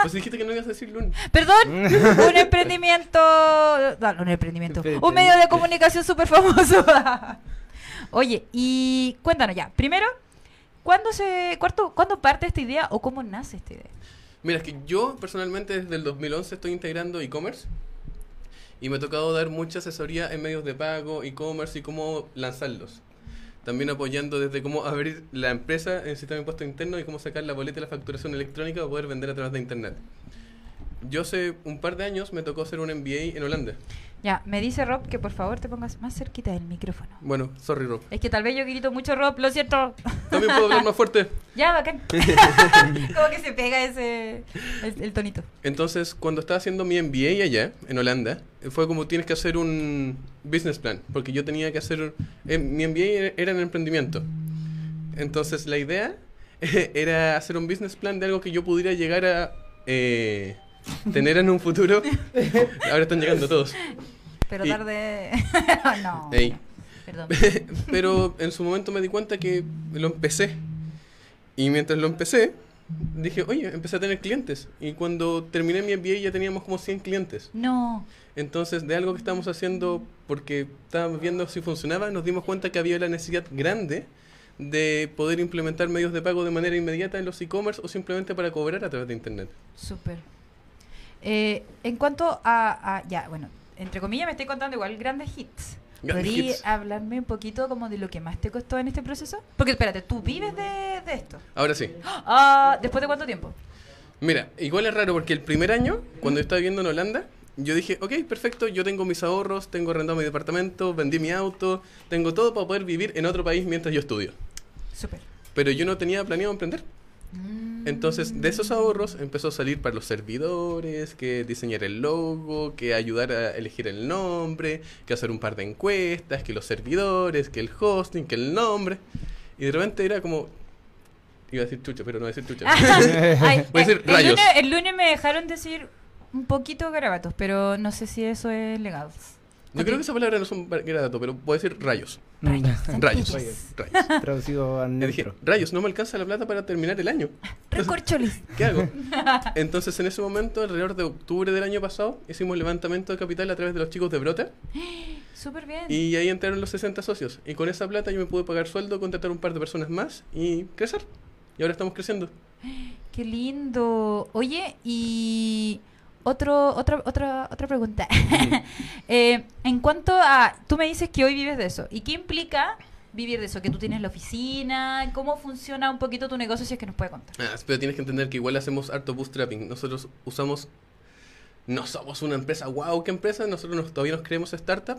Pues dijiste que no ibas a decir Lun. (laughs) Perdón, (laughs) un emprendimiento. No, un emprendimiento. Un medio de comunicación súper famoso. (laughs) Oye, y cuéntanos ya. Primero, ¿cuándo, se, cuarto, ¿cuándo parte esta idea o cómo nace esta idea? Mira, es que yo personalmente desde el 2011 estoy integrando e-commerce y me ha tocado dar mucha asesoría en medios de pago, e-commerce y cómo lanzarlos. También apoyando desde cómo abrir la empresa en el sistema de impuesto interno y cómo sacar la boleta de la facturación electrónica para poder vender a través de internet. Yo hace un par de años me tocó hacer un MBA en Holanda. Ya, me dice Rob que por favor te pongas más cerquita del micrófono. Bueno, sorry Rob. Es que tal vez yo grito mucho Rob, lo siento. También puedo hablar más fuerte. (laughs) Ya, bacán. (laughs) Como que se pega ese el, el tonito. Entonces, cuando estaba haciendo mi MBA allá, en Holanda, fue como tienes que hacer un business plan, porque yo tenía que hacer, eh, mi MBA era en emprendimiento. Entonces, la idea (laughs) era hacer un business plan de algo que yo pudiera llegar a eh, tener en un futuro. Ahora están llegando todos. Pero Y- tarde. (laughs) no. Ey. Perdón. (laughs) Pero en su momento me di cuenta que lo empecé. Y mientras lo empecé, dije, oye, empecé a tener clientes. Y cuando terminé mi MBA ya teníamos como 100 clientes. No. Entonces, de algo que estábamos haciendo porque estábamos viendo si funcionaba, nos dimos cuenta que había la necesidad grande de poder implementar medios de pago de manera inmediata en los e-commerce o simplemente para cobrar a través de Internet. Súper. Eh, en cuanto a, a- Ya, bueno, entre comillas me estoy contando igual grandes hits. ¿Podrías hablarme un poquito como de lo que más te costó en este proceso? Porque espérate, tú vives de, de esto. Ahora sí. Ah, ¿Después de cuánto tiempo? Mira, igual es raro porque el primer año, cuando yo estaba viviendo en Holanda, yo dije, ok, perfecto, yo tengo mis ahorros, tengo arrendado mi departamento, vendí mi auto, tengo todo para poder vivir en otro país mientras yo estudio. Súper. Pero yo no tenía planeado emprender. Entonces, de esos ahorros empezó a salir para los servidores, que diseñar el logo, que ayudar a elegir el nombre, que hacer un par de encuestas, que los servidores, que el hosting, que el nombre. Y de repente era como... Iba a decir chucha, pero no voy a decir chucha. (laughs) Ay, (laughs) Voy a decir el, rayos. lunes, el lunes me dejaron decir un poquito garabatos, pero no sé si eso es legal. Yo creo que esa palabra no es un dato, pero puedo decir rayos. Rayos. Rayos. Rayos. (laughs) Traducido al Y dije, rayos, no me alcanza la plata para terminar el año. Recorcholis. ¿Qué hago? (laughs) Entonces, en ese momento, alrededor de octubre del año pasado, hicimos levantamiento de capital a través de los chicos de Brota. (gasps) Súper bien. Y ahí entraron los 60 socios. Y con esa plata yo me pude pagar sueldo, contratar un par de personas más y crecer. Y ahora estamos creciendo. (gasps) Qué lindo. Oye, y otro, otra, otra, otra pregunta. (laughs) Eh, en cuanto a, tú me dices que hoy vives de eso. ¿Y qué implica vivir de eso? Que tú tienes la oficina. ¿Cómo funciona un poquito tu negocio si es que nos puede contar? Ah, pero tienes que entender que igual hacemos harto bootstrapping. Nosotros usamos... No somos una empresa, wow, ¿qué empresa? Nosotros nos- todavía nos creemos startup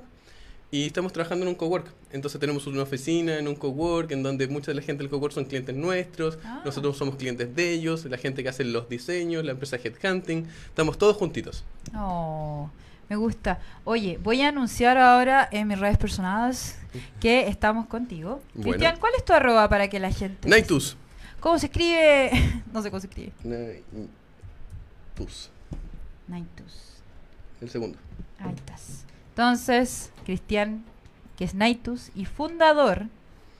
y estamos trabajando en un cowork. Entonces tenemos una oficina en un cowork en donde mucha de la gente del cowork son clientes nuestros. Ah. Nosotros somos clientes de ellos, la gente que hace los diseños, la empresa Headhunting. Estamos todos juntitos. Oh, me gusta. Oye, voy a anunciar ahora en mis redes personales que estamos contigo. Bueno. Cristian, ¿cuál es tu arroba para que la gente... Nightus. ¿Cómo se escribe? (laughs) no sé cómo se escribe. Nightus. Naitus. El segundo. Ahí estás. Entonces, Cristian, que es Naitus y fundador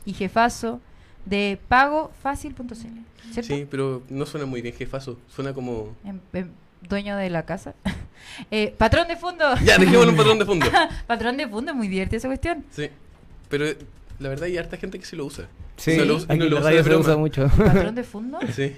y jefazo de pagofacil.cl. Sí, pero no suena muy bien jefazo. Suena como... Em- em, dueño de la casa. (laughs) Eh, patrón de fondo. (laughs) Ya, dejémosle un patrón de fondo. (laughs) patrón de fondo, muy divertida esa cuestión. Sí. Pero eh, la verdad hay harta gente que sí lo usa. Sí, No lo aquí no lo se usa mucho. ¿Patrón de fondo? Sí.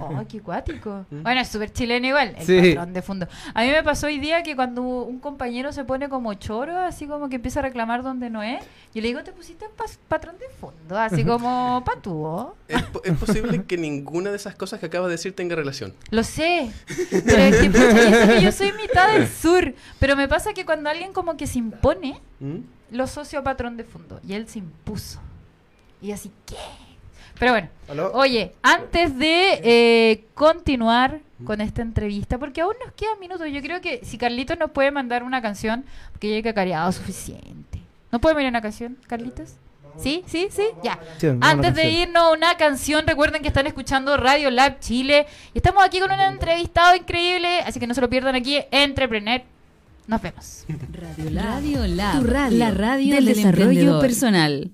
Oh, qué cuático. (laughs) ¿Mm? Bueno, es súper chileno igual, el Sí. patrón de fondo. A mí me pasó hoy día que cuando un compañero se pone como choro, así como que empieza a reclamar donde no es, yo le digo, te pusiste pas- patrón de fondo, así (laughs) como patúo. Es, po- es posible que ninguna de esas cosas que acabas de decir tenga relación. Lo sé, (laughs) pero es que, yo sé que yo soy mitad del sur, pero me pasa que cuando alguien como que se impone, ¿Mm? lo socio a patrón de fondo, y él se impuso. Y así, ¿qué? Pero bueno, ¿Aló? Oye, antes de eh, continuar con esta entrevista, porque aún nos quedan minutos, yo creo que si Carlitos nos puede mandar una canción, porque ya he cacareado suficiente. ¿No puede venir una canción, Carlitos? ¿Sí? ¿Sí? ¿Sí? Ya. Antes de irnos a una canción, recuerden que están escuchando Radio Lab Chile. Y estamos aquí con un entrevistado increíble, así que no se lo pierdan aquí, Entrepreneur. Nos vemos. Radio Lab. Radio Lab, Tu radio la radio del del, desarrollo personal.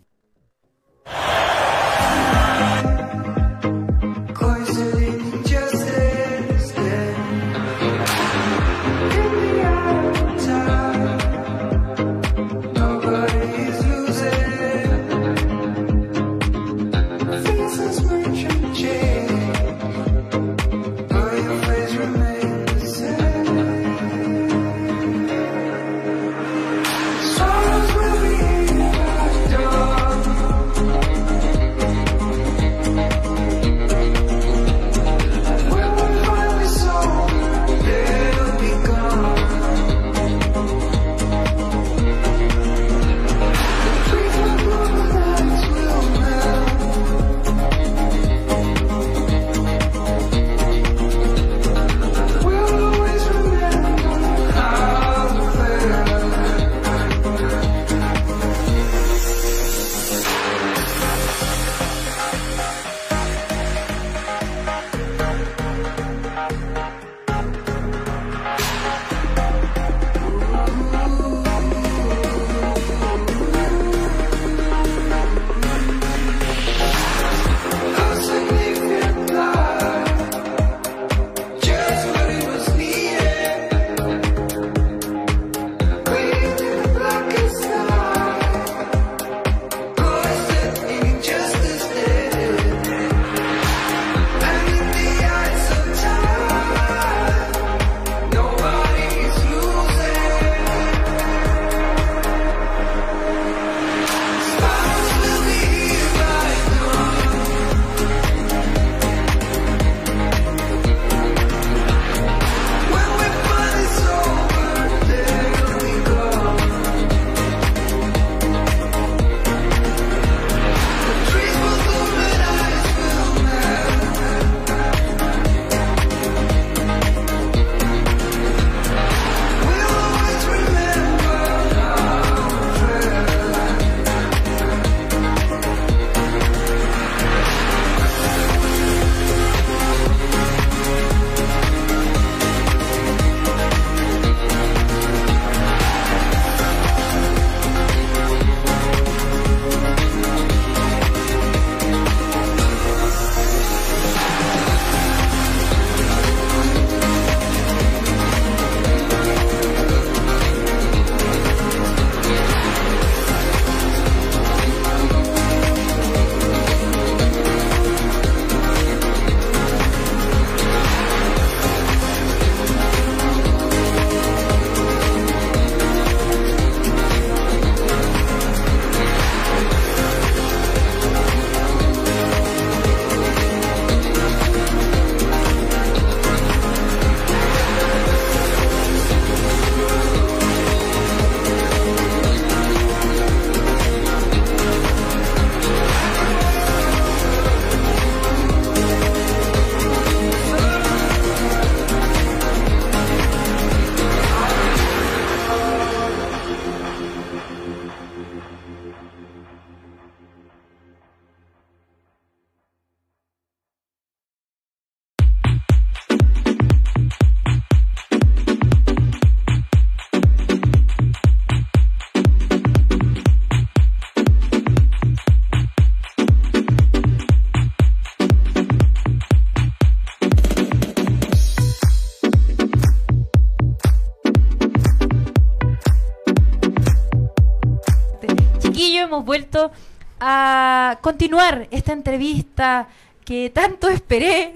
Hemos vuelto a continuar esta entrevista que tanto esperé.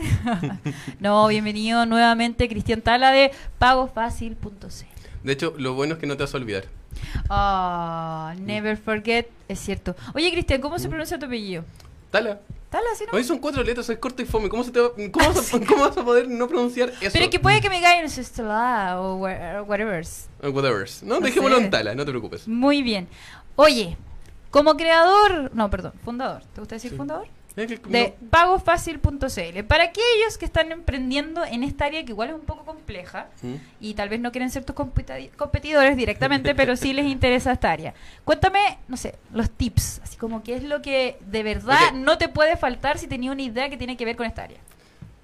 (laughs) no, bienvenido nuevamente Cristian Tala de pagofacil.cl. De hecho, lo bueno es que no te vas a olvidar. Ah, never forget, es cierto. Oye, Cristian, ¿cómo se pronuncia tu apellido? Tala. Tala, ¿sí no? Hoy son cuatro letras, es corto y fome. ¿Cómo, se te va- cómo, vas, a, cómo vas a poder no pronunciar eso? Pero que puede que me caiga en Stella o wha- whatever. Whatever. No, No dejémoslo sé. en Tala, no te preocupes. Muy bien. Oye, como creador, no, perdón, fundador. ¿Te gusta decir Sí. fundador? De pagofacil.cl. Para aquellos que están emprendiendo en esta área que igual es un poco compleja ¿Mm? y tal vez no quieren ser tus competi- competidores directamente, pero sí les interesa esta área. Cuéntame, no sé, los tips, así como qué es lo que de verdad no te puede faltar si tenía una idea que tiene que ver con esta área.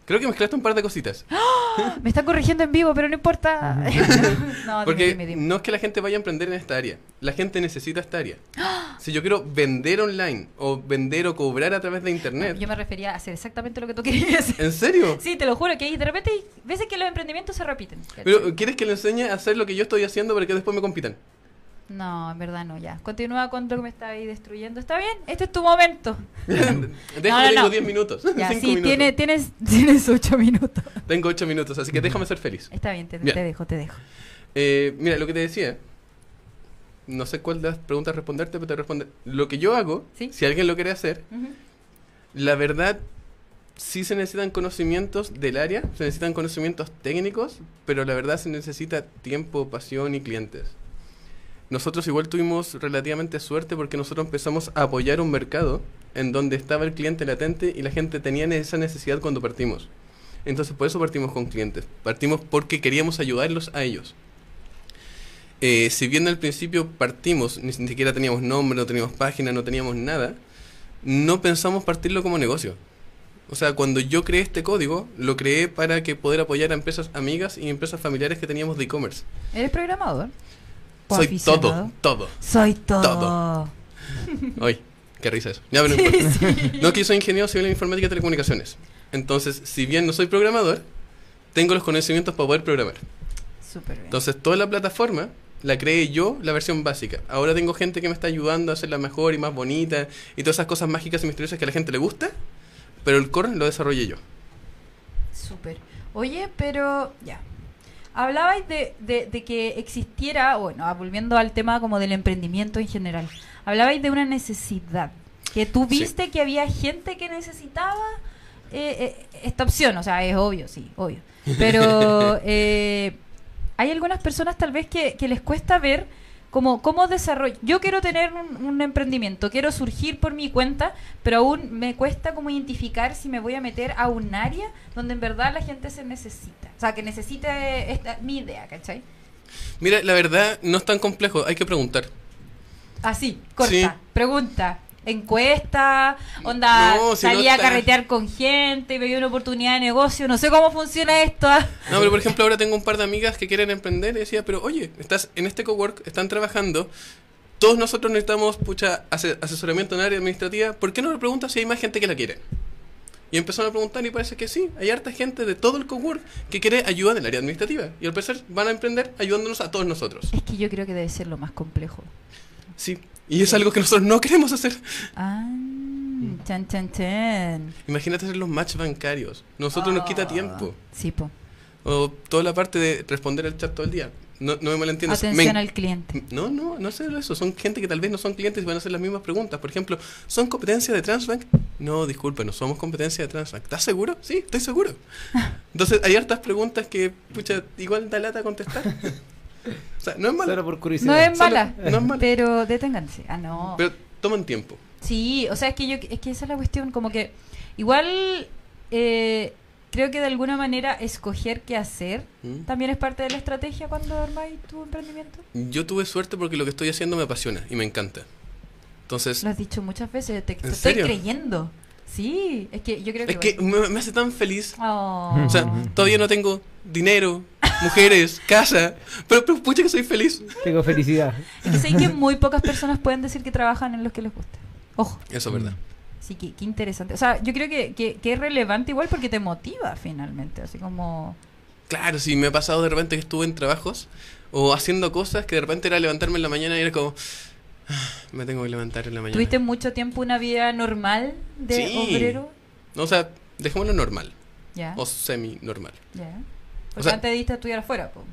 Creo que mezclaste un par de cositas. (gasps) Me está corrigiendo en vivo, pero no importa. (laughs) no, (laughs) dime, Porque dime, dime. no es que la gente vaya a emprender en esta área. La gente necesita esta área. (gasps) Si yo quiero vender online o vender o cobrar a través de internet. Yo me refería a hacer exactamente lo que tú querías hacer. ¿En serio? (laughs) Sí, te lo juro, que de repente hay veces que los emprendimientos se repiten. Pero ¿quieres que le enseñe a hacer lo que yo estoy haciendo para que después me compitan? No, en verdad no, ya. Continúa con lo que me está ahí destruyendo. ¿Está bien? Este es tu momento. (laughs) Dejo, No, no, tengo no. 10 minutos. Ya, (laughs) 5 sí, minutos. tiene, tienes, tienes ocho minutos. Tengo 8 minutos, así que déjame ser feliz. Está bien, te, Bien. te dejo, te dejo. Eh, mira, lo que te decía. No sé cuál de las preguntas responderte, pero te responde. Lo que yo hago, Sí. si alguien lo quiere hacer, la verdad, sí se necesitan conocimientos del área, se necesitan conocimientos técnicos, pero la verdad se necesita tiempo, pasión y clientes. Nosotros igual tuvimos relativamente suerte porque nosotros empezamos a apoyar un mercado en donde estaba el cliente latente y la gente tenía esa necesidad cuando partimos. Entonces por eso partimos con clientes. Partimos porque queríamos ayudarlos a ellos. Eh, si bien al principio partimos, ni siquiera teníamos nombre, no teníamos página, no teníamos nada, no pensamos partirlo como negocio. O sea, cuando yo creé este código, lo creé para que poder apoyar a empresas amigas y empresas familiares que teníamos de e-commerce. ¿Eres programador? ¿O Soy aficionado? todo, todo. Soy todo. Todo. (laughs) Ay, qué risa eso. Ya, pero no importa. No, que yo soy ingeniero civil en informática y telecomunicaciones. Entonces, si bien no soy programador, tengo los conocimientos para poder programar. Súper bien. Entonces, toda la plataforma la creé yo, la versión básica. Ahora tengo gente que me está ayudando a hacerla mejor y más bonita y todas esas cosas mágicas y misteriosas que a la gente le gusta, pero el core lo desarrollé yo. Súper. Oye, pero ya. Hablabais de, de, de que existiera, bueno, ah, volviendo al tema como del emprendimiento en general, hablabais de una necesidad, que tú Sí. viste que había gente que necesitaba eh, eh, esta opción, o sea, es obvio, sí, obvio. Pero (laughs) eh, hay algunas personas tal vez que, que les cuesta ver cómo, cómo desarrollo. Yo quiero tener un, un emprendimiento, quiero surgir por mi cuenta, pero aún me cuesta como identificar si me voy a meter a un área donde en verdad la gente se necesita. O sea, que necesite esta, mi idea, ¿cachai? Mira, la verdad no es tan complejo, hay que preguntar. Así, corta, Sí. pregunta. Encuesta, onda, No, si no salí a carretear con gente, veía una oportunidad de negocio, no sé cómo funciona esto. ah. No, pero por ejemplo, ahora tengo un par de amigas que quieren emprender y decía, pero oye, estás en este cowork, están trabajando, todos nosotros necesitamos pucha, ase- asesoramiento en área administrativa, ¿por qué no le preguntas si hay más gente que la quiere? Y empezaron a preguntar y parece que sí, hay harta gente de todo el cowork que quiere ayuda en el área administrativa. Y al parecer van a emprender ayudándonos a todos nosotros. Es que yo creo que debe ser lo más complejo. Sí, y es algo que nosotros no queremos hacer. Ah, chan, chan, chan. Imagínate hacer los match bancarios. Nosotros nos quita Ah, tiempo. Sí, po. O toda la parte de responder el chat todo el día. No, no me malentiendas. Me Atención en- al cliente. No, no, no sé eso. Son gente que tal vez no son clientes y van a hacer las mismas preguntas. Por ejemplo, ¿son competencia de Transbank? No, disculpe, no somos competencia de Transbank. ¿Estás seguro? Sí, estoy seguro. (laughs) Entonces, hay hartas preguntas que, pucha, igual da lata contestar. (laughs) o sea, no es Solo por No curiosidad. es mala, no es malo. pero deténganse. Ah, no. pero toman tiempo. Sí, o sea, es que yo es que esa es la cuestión, como que igual eh, creo que de alguna manera escoger qué hacer ¿Mm? también es parte de la estrategia cuando armáis tu emprendimiento. Yo tuve suerte porque lo que estoy haciendo me apasiona y me encanta. Entonces, Lo has dicho muchas veces, te, te ¿En estoy serio? creyendo. Sí, es que yo creo que... es que me, me hace tan feliz. Oh. O sea, todavía no tengo dinero, mujeres, casa, pero, pero pucha que soy feliz. Tengo felicidad. Es que sé que muy pocas personas pueden decir que trabajan en los que les gusta. Ojo, Eso es verdad. sí, que, qué interesante. O sea, yo creo que, que, que es relevante igual porque te motiva finalmente, así como... Claro, sí, me ha pasado de repente que estuve en trabajos o haciendo cosas que de repente era levantarme en la mañana y era como, "Ah, me tengo que levantar en la mañana. ¿Tuviste mucho tiempo una vida normal de Sí. obrero? O sea, dejémoslo normal. Ya. O semi-normal. ya. o Porque sea- antes diste a estudiar afuera, po.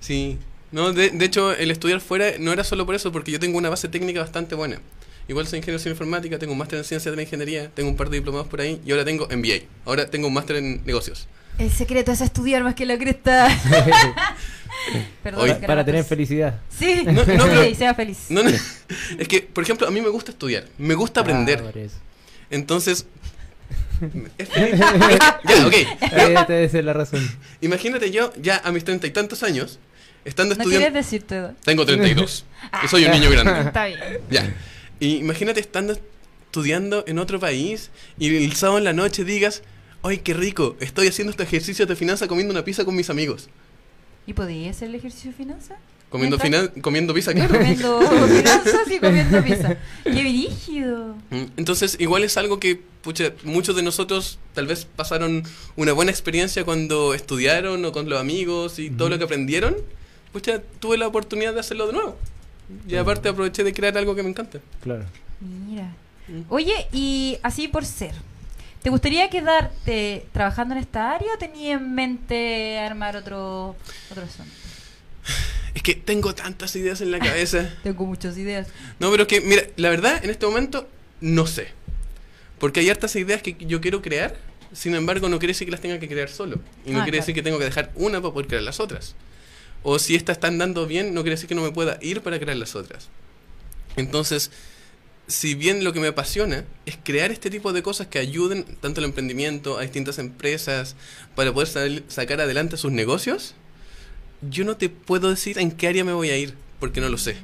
Sí. No, de, de hecho, el estudiar fuera no era solo por eso, porque yo tengo una base técnica bastante buena. Igual soy ingeniero en informática, tengo un máster en ciencias de la ingeniería, tengo un par de diplomados por ahí y ahora tengo MBA. Ahora tengo un máster en negocios. El secreto es estudiar más que la cresta. (laughs) Perdón, Para tener más- felicidad. Sí, No, no, (laughs) pero- sí, sea feliz. No, no, es que, por ejemplo, a mí me gusta estudiar, me gusta aprender. Ah. Entonces... (laughs) es- ya, ok. Ahí te debe ser la razón. Imagínate yo, ya a mis treinta y tantos años, estando ¿No estudiando... quieres decir tu edad? Tengo 32. y soy un niño grande. Está bien. Ya. Y imagínate estando estudiando en otro país y el sábado en la noche digas, ¡ay, qué rico! Estoy haciendo este ejercicio de finanzas comiendo una pizza con mis amigos. ¿Y podía hacer el ejercicio de finanzas? Comiendo, finan- comiendo pizza, claro. Comiendo (laughs) finanzas y comiendo pizza. (laughs) ¡Qué brígido! Mm, Entonces, igual es algo que pucha, muchos de nosotros tal vez pasaron una buena experiencia cuando estudiaron o con los amigos y todo lo que aprendieron. Pucha, tuve la oportunidad de hacerlo de nuevo. Y aparte aproveché de crear algo que me encanta. Claro. Mira. Mm. Oye, y así por ser, ¿te gustaría quedarte trabajando en esta área o tenías en mente armar otro, otro asunto? Es que tengo tantas ideas en la cabeza. (laughs) Tengo muchas ideas. No, pero es que, mira, la verdad, en este momento, no sé. Porque hay hartas ideas que yo quiero crear, sin embargo, no quiere decir que las tenga que crear solo. Y no Ah, quiere claro. decir que tengo que dejar una para poder crear las otras. O si estas están dando bien, no quiere decir que no me pueda ir para crear las otras. Entonces, si bien lo que me apasiona es crear este tipo de cosas que ayuden tanto al emprendimiento, a distintas empresas, para poder sal- sacar adelante sus negocios, yo no te puedo decir en qué área me voy a ir, porque no lo sé.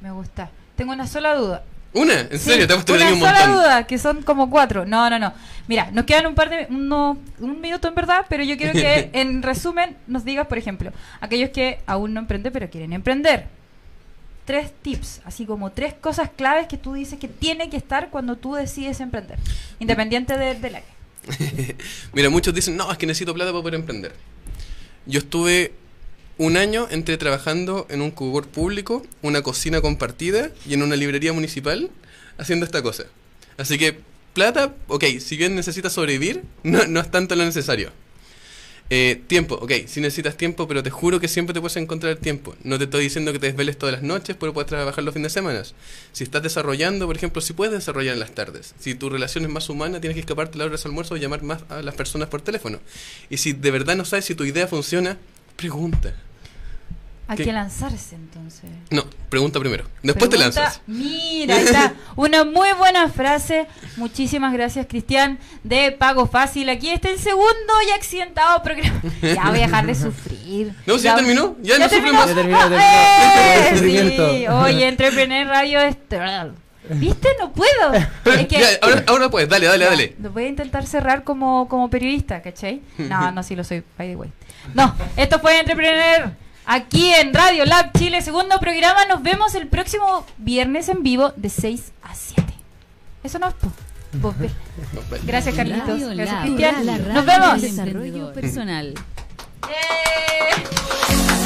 Me gusta. Tengo una sola duda. ¿Una? ¿En Sí, serio? Te has una un sola montón. duda, que son como cuatro. No, no, no. Mira, nos quedan un par de... uno- un minuto en verdad, pero yo quiero que (laughs) en resumen nos digas, por ejemplo, aquellos que aún no emprenden pero quieren emprender. Tres tips, así como tres cosas claves que tú dices que tiene que estar cuando tú decides emprender, independiente de- del área. (laughs) Mira, muchos dicen, no, es que necesito plata para poder emprender. Yo estuve un año entre trabajando en un cubor público, una cocina compartida y en una librería municipal haciendo esta cosa. Así que, plata, ok, si bien necesitas sobrevivir, no, es tanto lo necesario. Eh, tiempo, ok, si necesitas tiempo, pero te juro que siempre te puedes encontrar tiempo. No te estoy diciendo que te desveles todas las noches, pero puedes trabajar los fines de semana. Si estás desarrollando, por ejemplo, si puedes desarrollar en las tardes. Si tu relación es más humana, tienes que escaparte a la hora de almuerzo o llamar más a las personas por teléfono. Y si de verdad no sabes si tu idea funciona, pregunta. Hay ¿Qué? que lanzarse entonces. No, pregunta primero. Después te lanzas. Mira, ahí está. (laughs) Una muy buena frase. Muchísimas gracias, Cristian, de Pago Fácil. Aquí está el segundo y accidentado programa. (laughs) Ya voy a dejar de sufrir. No, si ya terminó, ya no sufre terminó. más. Ya terminó, Ah, terminó. (laughs) eh, El sufrimiento. sí. Oye, Entrepreneur Radio es... ¿Viste? No puedo. Es que... Ya, ahora, ahora puedes, dale, dale, Ya, dale. Lo voy a intentar cerrar como, como periodista, ¿cachai? No, no, sí lo soy, by the way. No, esto fue Entrepreneur. Aquí en Radio Lab Chile, segundo programa. Nos vemos el próximo viernes en vivo de 6 a 7. Eso no es po. Gracias, Carlitos. Radio Gracias, Cristian. Nos vemos. Desarrollo personal. ¡Eh!